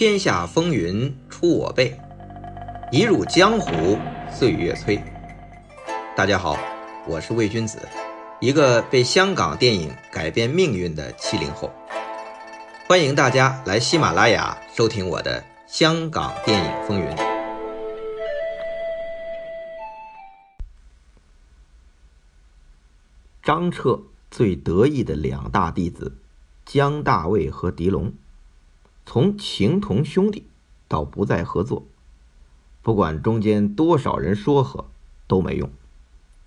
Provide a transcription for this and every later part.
天下风云出我辈，一入江湖岁月催。大家好，我是魏君子，一个被香港电影改变命运的七零后。欢迎大家来喜马拉雅收听我的《香港电影风云》。张彻最得意的两大弟子江大卫和狄龙。从情同兄弟到不再合作，不管中间多少人说和都没用，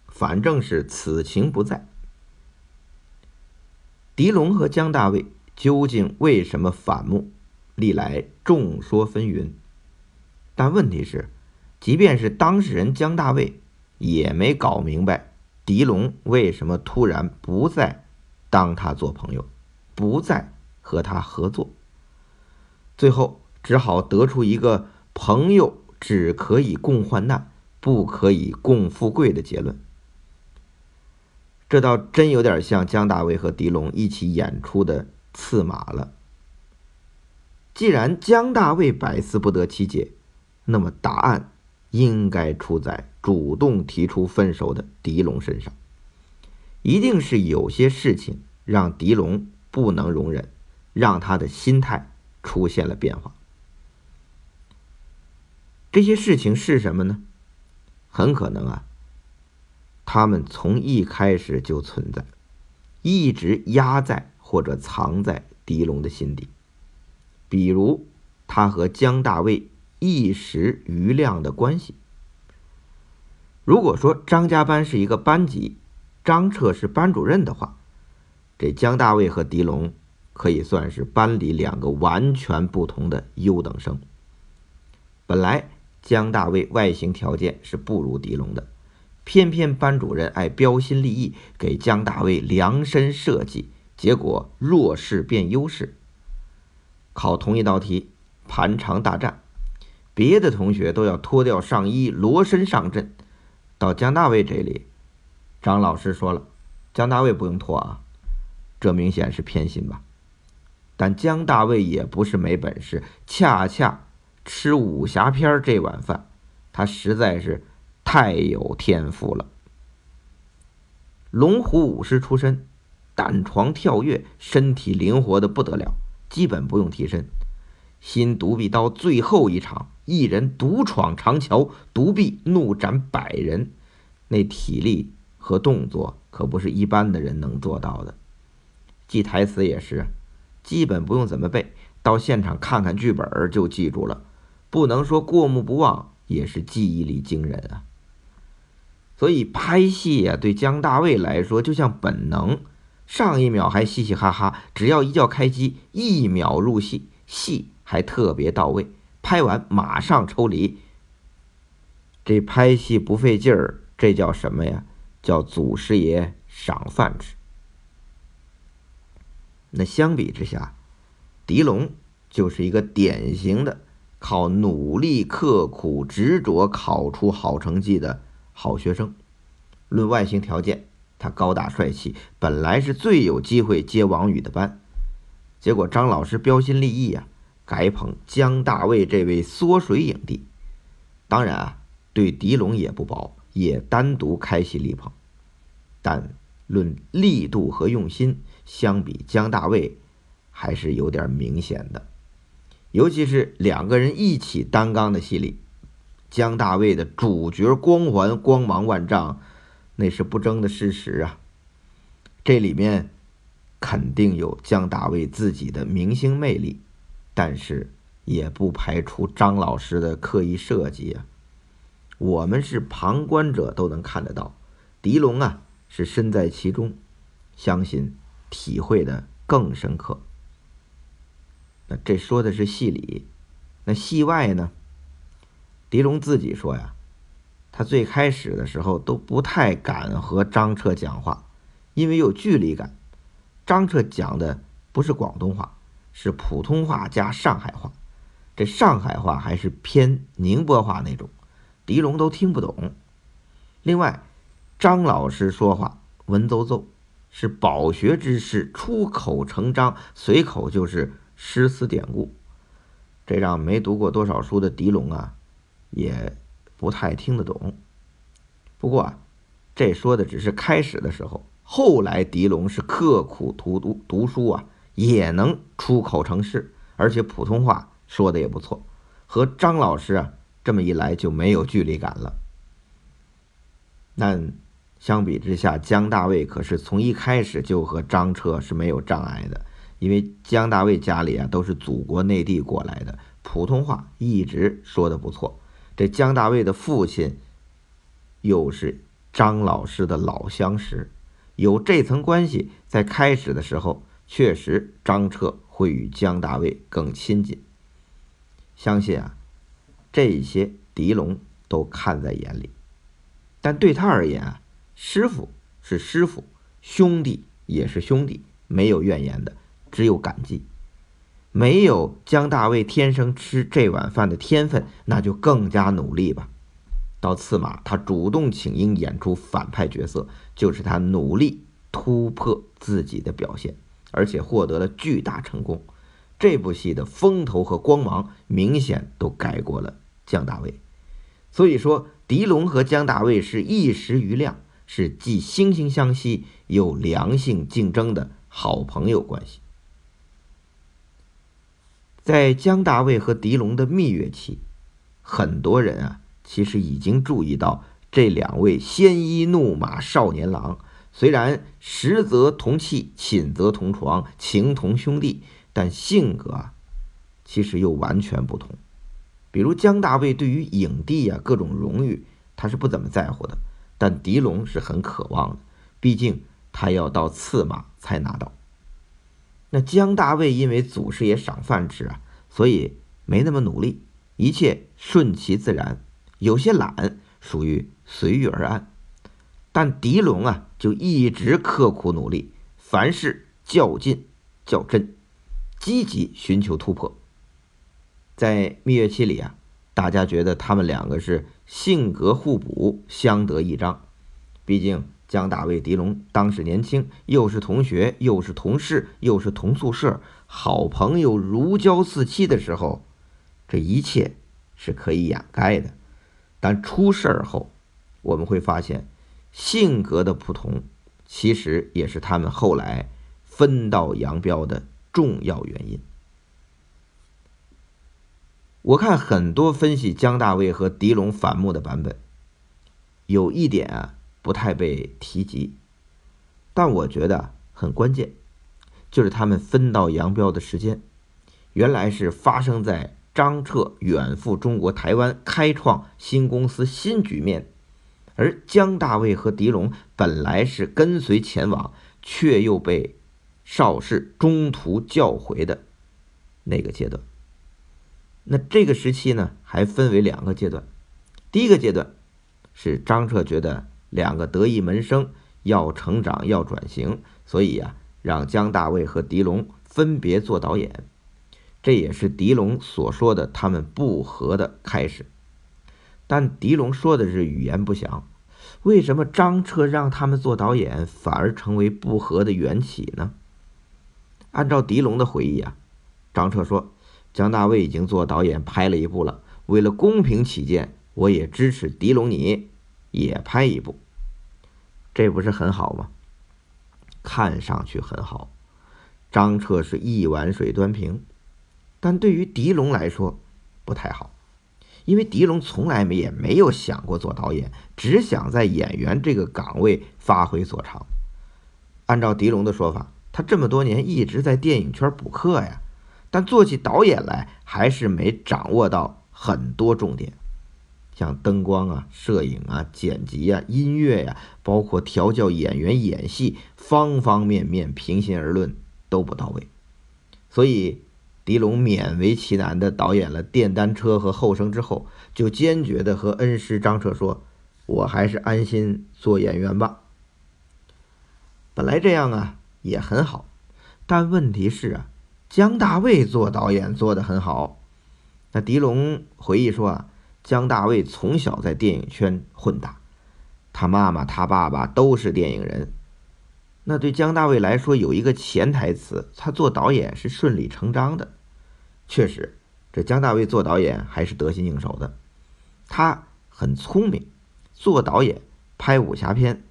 反正是此情不在。狄龙和江大卫究竟为什么反目？历来众说纷纭。但问题是，即便是当事人江大卫也没搞明白，狄龙为什么突然不再当他做朋友，不再和他合作。最后只好得出一个朋友只可以共患难，不可以共富贵的结论。这倒真有点像江大卫和狄龙一起演出的刺马了。既然江大卫百思不得其解，那么答案应该出在主动提出分手的狄龙身上。一定是有些事情让狄龙不能容忍，让他的心态。出现了变化，这些事情是什么呢？很可能啊，他们从一开始就存在，一直压在或者藏在狄龙的心底。比如他和江大卫一时余亮的关系。如果说张家班是一个班级，张彻是班主任的话，这江大卫和狄龙。可以算是班里两个完全不同的优等生。本来江大卫外形条件是不如狄龙的，偏偏班主任爱标新立异，给江大卫量身设计，结果弱势变优势。考同一道题，盘肠大战，别的同学都要脱掉上衣裸身上阵，到江大卫这里，张老师说了，江大卫不用脱啊，这明显是偏心吧。但姜大卫也不是没本事，恰恰吃武侠片这碗饭，他实在是太有天赋了。龙虎武师出身，弹床跳跃，身体灵活的不得了，基本不用替身。新独臂刀最后一场，一人独闯长桥，独臂怒斩百人，那体力和动作可不是一般的人能做到的。记台词也是。基本不用怎么背，到现场看看剧本就记住了。不能说过目不忘，也是记忆力惊人啊。所以拍戏呀，对姜大卫来说就像本能，上一秒还嘻嘻哈哈，只要一叫开机，一秒入戏，戏还特别到位，拍完马上抽离。这拍戏不费劲儿，这叫什么呀？叫祖师爷赏饭吃。那相比之下，狄龙就是一个典型的靠努力、刻苦、执着考出好成绩的好学生。论外形条件，他高大帅气，本来是最有机会接王宇的班。结果张老师标新立异呀，改捧江大卫这位缩水影帝。当然啊，对狄龙也不薄，也单独开戏力捧。但论力度和用心，相比江大卫，还是有点明显的，尤其是两个人一起担纲的戏里，江大卫的主角光环光芒万丈，那是不争的事实啊。这里面肯定有江大卫自己的明星魅力，但是也不排除张老师的刻意设计啊。我们是旁观者都能看得到，狄龙啊是身在其中，相信。体会的更深刻。那这说的是戏里，那戏外呢？狄龙自己说呀，他最开始的时候都不太敢和张彻讲话，因为有距离感。张彻讲的不是广东话，是普通话加上海话，这上海话还是偏宁波话那种，狄龙都听不懂。另外，张老师说话文绉绉。是饱学之士，出口成章，随口就是诗词典故。这让没读过多少书的狄龙啊，也不太听得懂。不过啊，这说的只是开始的时候，后来狄龙是刻苦读读读书啊，也能出口成诗，而且普通话说的也不错，和张老师啊这么一来就没有距离感了。但相比之下，姜大卫可是从一开始就和张彻是没有障碍的。因为姜大卫家里啊都是祖国内地过来的，普通话一直说的不错。这姜大卫的父亲又是张老师的老相识，有这层关系，在开始的时候，确实张彻会与姜大卫更亲近。相信啊，这些狄龙都看在眼里。但对他而言啊，师傅是师傅，兄弟也是兄弟，没有怨言的。只有感激，没有姜大卫天生吃这碗饭的天分，那就更加努力吧。到次马，他主动请缨演出反派角色，就是他努力突破自己的表现，而且获得了巨大成功。这部戏的风头和光芒明显都盖过了姜大卫。所以说，狄龙和姜大卫是一时瑜亮，是既惺惺相惜又良性竞争的好朋友关系。在姜大卫和狄龙的蜜月期，很多人啊，其实已经注意到这两位鲜衣怒马少年郎，虽然实则同气，寝则同床，情同兄弟，但性格啊，其实又完全不同。比如姜大卫对于影帝啊各种荣誉，他是不怎么在乎的，但狄龙是很渴望的，毕竟他要到刺马才拿到。那姜大卫因为祖师爷赏饭吃啊，所以没那么努力，一切顺其自然，有些懒，属于随遇而安。但狄龙啊，就一直刻苦努力，凡事较劲较真，积极寻求突破。在蜜月期里啊，大家觉得他们两个是性格互补，相得益彰，毕竟。姜大卫、狄龙当时年轻，又是同学，又是同事，又是同宿舍，好朋友如胶似漆的时候，这一切是可以掩盖的。但出事儿后，我们会发现，性格的不同，其实也是他们后来分道扬镳的重要原因。我看很多分析姜大卫和狄龙反目的版本，有一点啊。不太被提及，但我觉得很关键，就是他们分道扬镳的时间，原来是发生在张彻远赴中国台湾开创新公司新局面，而姜大卫和狄龙本来是跟随前往，却又被邵氏中途叫回的那个阶段。那这个时期呢，还分为两个阶段，第一个阶段是张彻觉得。两个得意门生要成长要转型，所以呀，让姜大卫和狄龙分别做导演，这也是狄龙所说的他们不和的开始。但狄龙说的是语言不详，为什么张彻让他们做导演反而成为不和的缘起呢？按照狄龙的回忆啊，张彻说，姜大卫已经做导演拍了一部了，为了公平起见，我也支持狄龙你也拍一部。这不是很好吗？看上去很好，张彻是一碗水端平，但对于狄龙来说不太好，因为狄龙从来没也没有想过做导演，只想在演员这个岗位发挥所长。按照狄龙的说法，他这么多年一直在电影圈补课呀，但做起导演来还是没掌握到很多重点。像灯光啊、摄影啊、剪辑啊、音乐呀，包括调教演员演戏，方方面面，平心而论都不到位。所以，狄龙勉为其难的导演了《电单车》和《后生》之后，就坚决的和恩师张彻说：“我还是安心做演员吧。”本来这样啊也很好，但问题是啊，姜大卫做导演做得很好。那狄龙回忆说啊。姜大卫从小在电影圈混大，他妈妈、他爸爸都是电影人。那对姜大卫来说，有一个潜台词，他做导演是顺理成章的。确实，这姜大卫做导演还是得心应手的，他很聪明，做导演拍武侠片，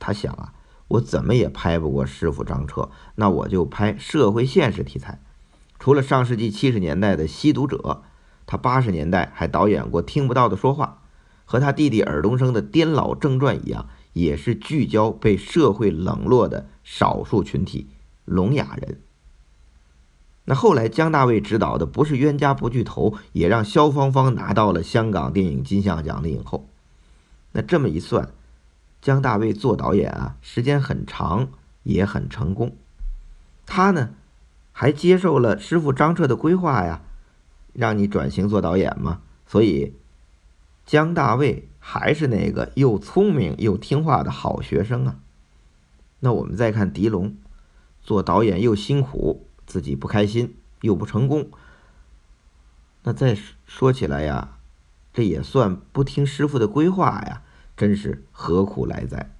他想啊，我怎么也拍不过师傅张彻，那我就拍社会现实题材。除了上世纪七十年代的《吸毒者》，他八十年代还导演过《听不到的说话》，和他弟弟尔冬升的《颠老正传》一样，也是聚焦被社会冷落的少数群体聋哑人。那后来姜大卫执导的不是《冤家不聚头》，也让萧芳芳拿到了香港电影金像奖的影后。那这么一算，姜大卫做导演啊，时间很长，也很成功。他呢，还接受了师傅张彻的规划呀。让你转型做导演嘛？所以，姜大卫还是那个又聪明又听话的好学生啊。那我们再看狄龙，做导演又辛苦，自己不开心又不成功。那再说起来呀，这也算不听师傅的规划呀，真是何苦来哉？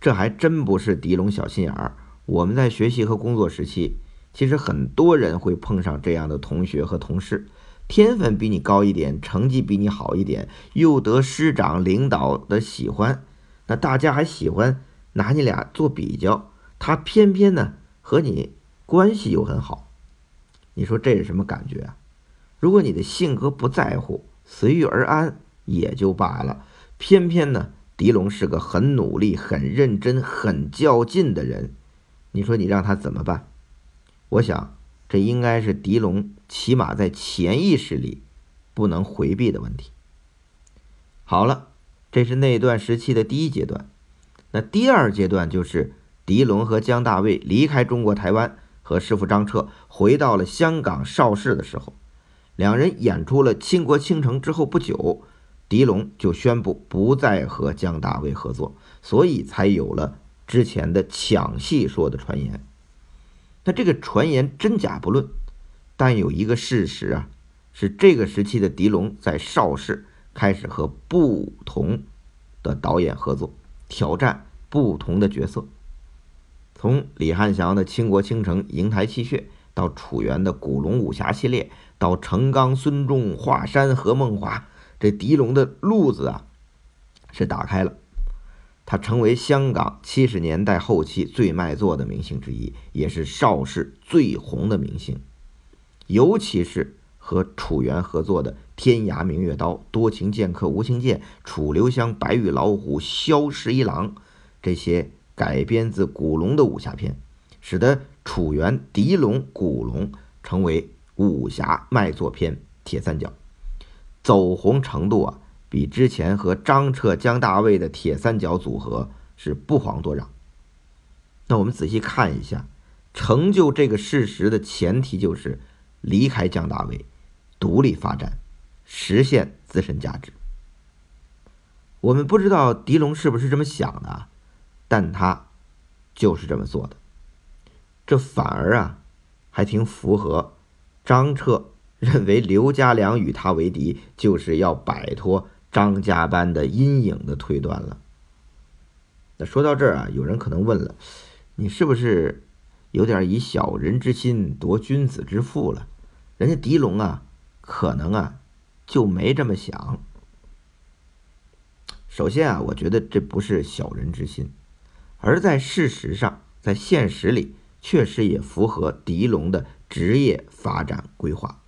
这还真不是狄龙小心眼儿。我们在学习和工作时期。其实很多人会碰上这样的同学和同事，天分比你高一点，成绩比你好一点，又得师长领导的喜欢，那大家还喜欢拿你俩做比较，他偏偏呢和你关系又很好，你说这是什么感觉啊？如果你的性格不在乎，随遇而安也就罢了，偏偏呢，狄龙是个很努力、很认真、很较劲的人，你说你让他怎么办？我想，这应该是狄龙起码在潜意识里不能回避的问题。好了，这是那段时期的第一阶段。那第二阶段就是狄龙和姜大卫离开中国台湾，和师傅张彻回到了香港邵氏的时候，两人演出了《倾国倾城》之后不久，狄龙就宣布不再和姜大卫合作，所以才有了之前的抢戏说的传言。那这个传言真假不论，但有一个事实啊，是这个时期的狄龙在邵氏开始和不同的导演合作，挑战不同的角色。从李汉祥的《倾国倾城》瀛台泣血，到楚原的古龙武侠系列，到程刚、孙仲、华山、何梦华，这狄龙的路子啊，是打开了。他成为香港七十年代后期最卖座的明星之一，也是邵氏最红的明星。尤其是和楚原合作的《天涯明月刀》《多情剑客无情剑》《楚留香》《白玉老虎》《萧十一郎》这些改编自古龙的武侠片，使得楚原、狄龙、古龙成为武侠卖座片铁三角，走红程度啊！比之前和张彻、姜大卫的铁三角组合是不遑多让。那我们仔细看一下，成就这个事实的前提就是离开姜大卫，独立发展，实现自身价值。我们不知道狄龙是不是这么想的，但他就是这么做的。这反而啊，还挺符合张彻认为刘家良与他为敌，就是要摆脱。张家班的阴影的推断了。那说到这儿啊，有人可能问了，你是不是有点以小人之心夺君子之腹了？人家狄龙啊，可能啊就没这么想。首先啊，我觉得这不是小人之心，而在事实上，在现实里确实也符合狄龙的职业发展规划，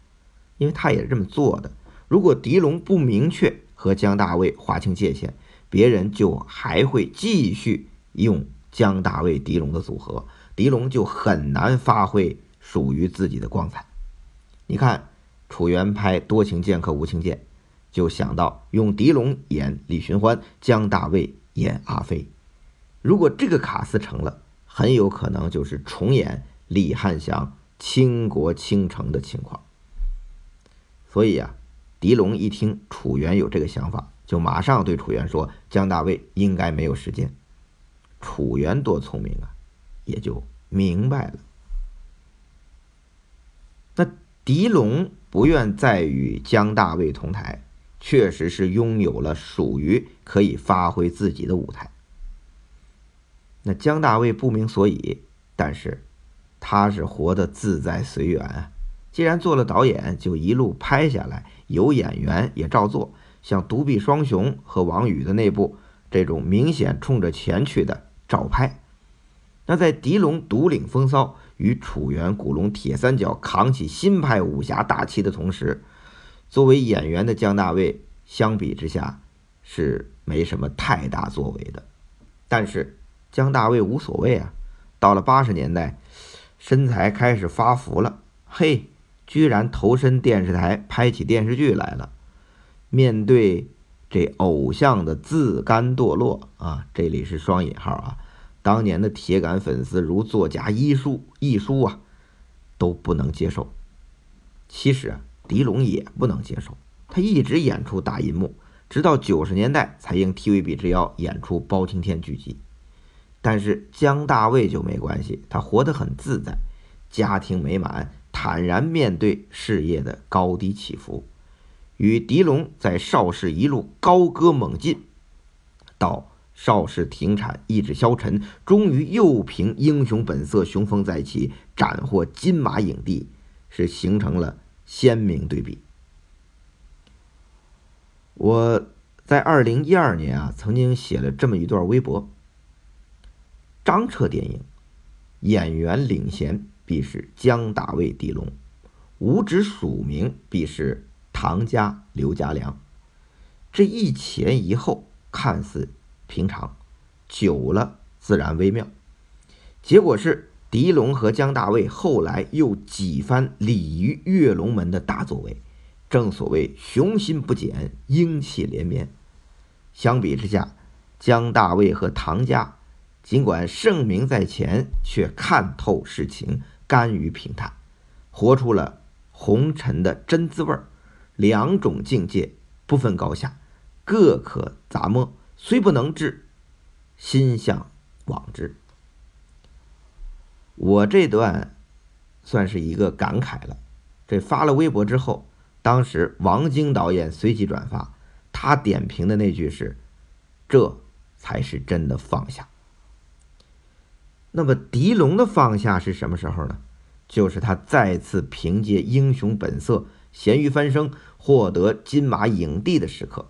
因为他也是这么做的。如果狄龙不明确。和姜大卫划清界限，别人就还会继续用姜大卫、狄龙的组合，狄龙就很难发挥属于自己的光彩。你看，楚原拍《多情剑客无情剑》，就想到用狄龙演李寻欢，姜大卫演阿飞。如果这个卡司成了，很有可能就是重演李汉祥《倾国倾城》的情况。所以啊。狄龙一听楚原有这个想法，就马上对楚原说：“姜大卫应该没有时间。”楚原多聪明啊，也就明白了。那狄龙不愿再与姜大卫同台，确实是拥有了属于可以发挥自己的舞台。那姜大卫不明所以，但是他是活得自在随缘啊，既然做了导演，就一路拍下来，有演员也照做。像独臂双雄和王宇的那部，这种明显冲着钱去的照拍。那在狄龙独领风骚，与楚原、古龙铁三角扛起新派武侠大旗的同时，作为演员的姜大卫相比之下是没什么太大作为的。但是姜大卫无所谓啊，到了八十年代，身材开始发福了，嘿。居然投身电视台拍起电视剧来了。面对这偶像的自甘堕落啊，这里是双引号啊，当年的铁杆粉丝如作家一书一书啊，都不能接受。其实啊，狄龙也不能接受，他一直演出大银幕，直到九十年代才应 TVB 之邀演出《包青天》剧集。但是姜大卫就没关系，他活得很自在，家庭美满。坦然面对事业的高低起伏，与狄龙在邵氏一路高歌猛进，到邵氏停产、意志消沉，终于又凭《英雄本色》雄风再起，斩获金马影帝，是形成了鲜明对比。我在二零一二年啊，曾经写了这么一段微博：张彻电影演员领衔。必是姜大卫、狄龙，五指署名必是唐家、刘家良。这一前一后看似平常，久了自然微妙。结果是狄龙和姜大卫后来又几番鲤鱼跃龙门的大作为，正所谓雄心不减，英气连绵。相比之下，姜大卫和唐家尽管盛名在前，却看透世情。甘于平淡，活出了红尘的真滋味儿。两种境界不分高下，各可杂摸，虽不能至，心向往之。我这段算是一个感慨了。这发了微博之后，当时王晶导演随即转发，他点评的那句是：“这才是真的放下。”那么狄龙的放下是什么时候呢？就是他再次凭借《英雄本色》咸鱼翻身，获得金马影帝的时刻。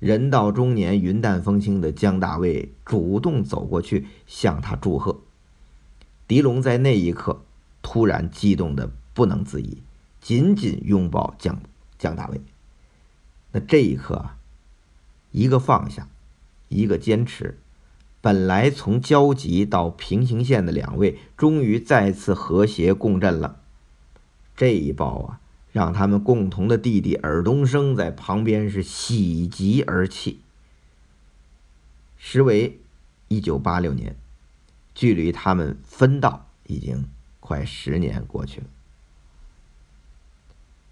人到中年、云淡风轻的姜大卫主动走过去向他祝贺。狄龙在那一刻突然激动的不能自已，紧紧拥抱姜姜大卫。那这一刻啊，一个放下，一个坚持。本来从交集到平行线的两位，终于再次和谐共振了。这一抱啊，让他们共同的弟弟尔冬升在旁边是喜极而泣。时为一九八六年，距离他们分道已经快十年过去了。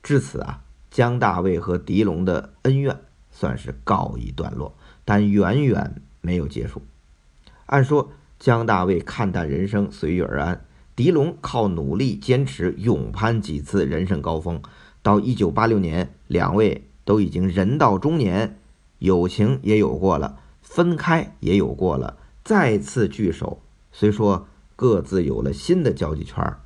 至此啊，姜大卫和狄龙的恩怨算是告一段落，但远远没有结束。按说，姜大卫看淡人生，随遇而安；狄龙靠努力坚持，勇攀几次人生高峰。到一九八六年，两位都已经人到中年，友情也有过了，分开也有过了，再次聚首，虽说各自有了新的交际圈，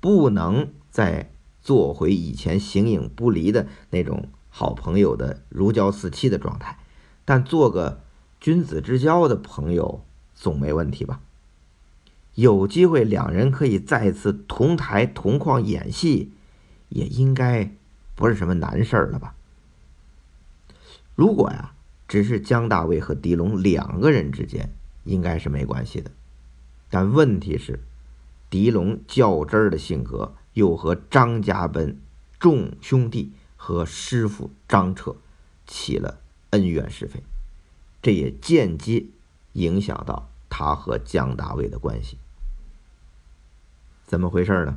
不能再做回以前形影不离的那种好朋友的如胶似漆的状态，但做个君子之交的朋友。总没问题吧？有机会两人可以再次同台同框演戏，也应该不是什么难事儿了吧？如果呀，只是姜大卫和狄龙两个人之间，应该是没关系的。但问题是，狄龙较真儿的性格又和张家奔众兄弟和师傅张彻起了恩怨是非，这也间接影响到。他和姜大卫的关系怎么回事呢？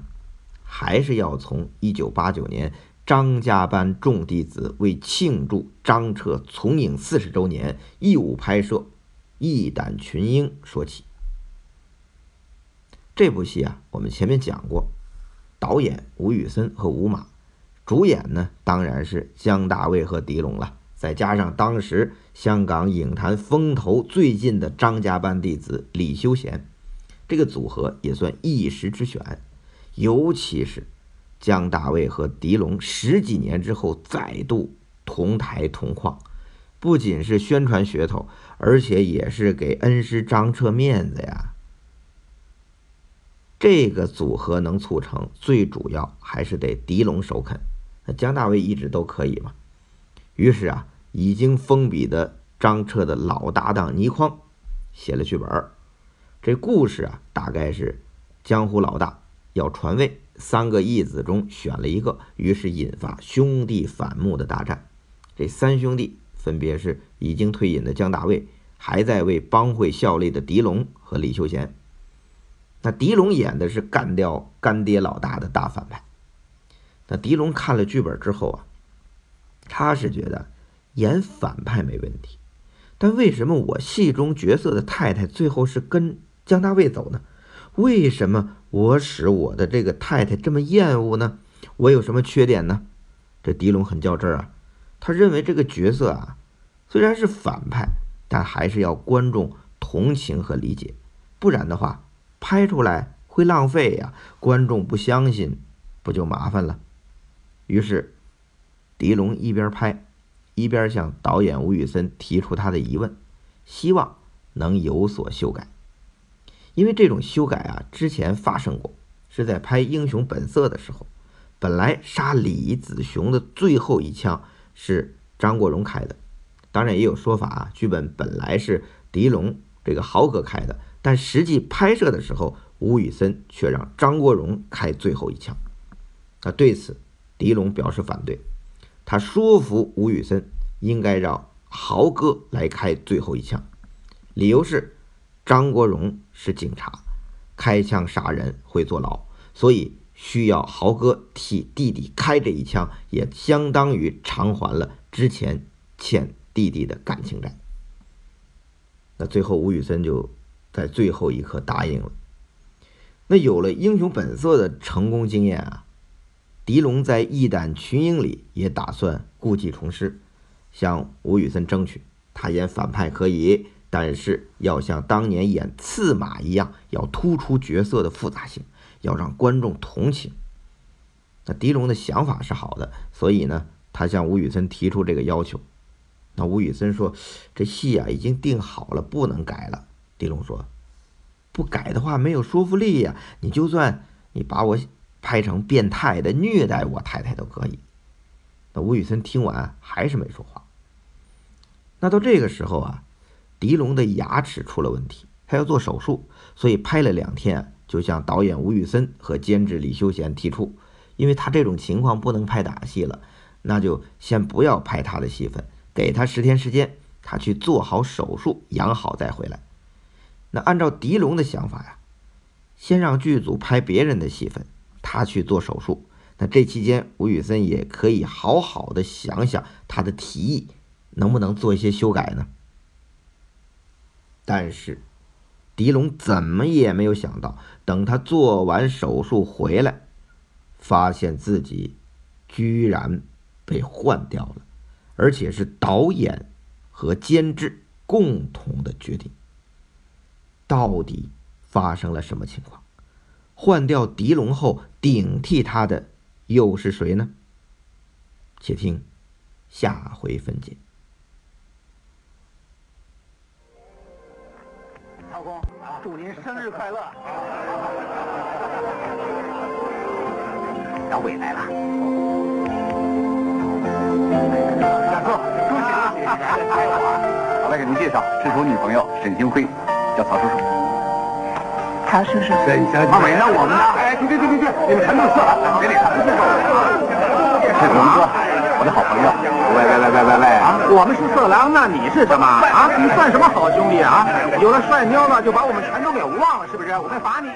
还是要从一九八九年张家班众弟子为庆祝张彻从影四十周年义务拍摄《义胆群英》说起。这部戏啊，我们前面讲过，导演吴宇森和吴马，主演呢当然是姜大卫和狄龙了。再加上当时香港影坛风头最近的张家班弟子李修贤，这个组合也算一时之选。尤其是江大卫和狄龙十几年之后再度同台同框，不仅是宣传噱头，而且也是给恩师张彻面子呀。这个组合能促成，最主要还是得狄龙首肯。那江大卫一直都可以嘛。于是啊，已经封笔的张彻的老搭档倪匡写了剧本这故事啊，大概是江湖老大要传位，三个义子中选了一个，于是引发兄弟反目的大战。这三兄弟分别是已经退隐的江大卫，还在为帮会效力的狄龙和李修贤。那狄龙演的是干掉干爹老大的大反派。那狄龙看了剧本之后啊，他是觉得演反派没问题，但为什么我戏中角色的太太最后是跟江大卫走呢？为什么我使我的这个太太这么厌恶呢？我有什么缺点呢？这狄龙很较真啊，他认为这个角色啊，虽然是反派，但还是要观众同情和理解，不然的话。拍出来会浪费呀，观众不相信，不就麻烦了？于是，狄龙一边拍，一边向导演吴宇森提出他的疑问，希望能有所修改。因为这种修改啊，之前发生过，是在拍《英雄本色》的时候，本来杀李子雄的最后一枪是张国荣开的，当然也有说法啊，剧本本来是狄龙这个豪哥开的。但实际拍摄的时候，吴宇森却让张国荣开最后一枪。那对此，狄龙表示反对。他说服吴宇森应该让豪哥来开最后一枪，理由是张国荣是警察，开枪杀人会坐牢，所以需要豪哥替弟弟开这一枪，也相当于偿还了之前欠弟弟的感情债。那最后，吴宇森就。在最后一刻答应了。那有了英雄本色的成功经验啊，狄龙在《义胆群英》里也打算故技重施，向吴宇森争取，他演反派可以，但是要像当年演刺马一样，要突出角色的复杂性，要让观众同情。那狄龙的想法是好的，所以呢，他向吴宇森提出这个要求。那吴宇森说：“这戏啊已经定好了，不能改了。”狄龙说：“不改的话没有说服力呀！你就算你把我拍成变态的虐待我太太都可以。”那吴宇森听完还是没说话。那到这个时候啊，狄龙的牙齿出了问题，他要做手术，所以拍了两天就向导演吴宇森和监制李修贤提出，因为他这种情况不能拍打戏了，那就先不要拍他的戏份，给他十天时间，他去做好手术养好再回来。那按照狄龙的想法呀，先让剧组拍别人的戏份，他去做手术。那这期间，吴宇森也可以好好的想想他的提议能不能做一些修改呢？但是，狄龙怎么也没有想到，等他做完手术回来，发现自己居然被换掉了，而且是导演和监制共同的决定。到底发生了什么情况？换掉狄龙后，顶替他的又是谁呢？且听下回分解。老公，祝您生日快乐！小伟来了，大哥，恭喜恭喜！我来给您介绍，这是我女朋友沈星辉。叫曹叔叔，曹叔叔，沈小姐，委了我们呢。哎，停停停停停，你们全都色了，别理他。是龙哥，我的好朋友。喂喂喂喂喂喂啊！我们是色狼，那你是什么啊？你算什么好兄弟啊？有了帅妞了，就把我们全都给忘了，是不是？我们罚你。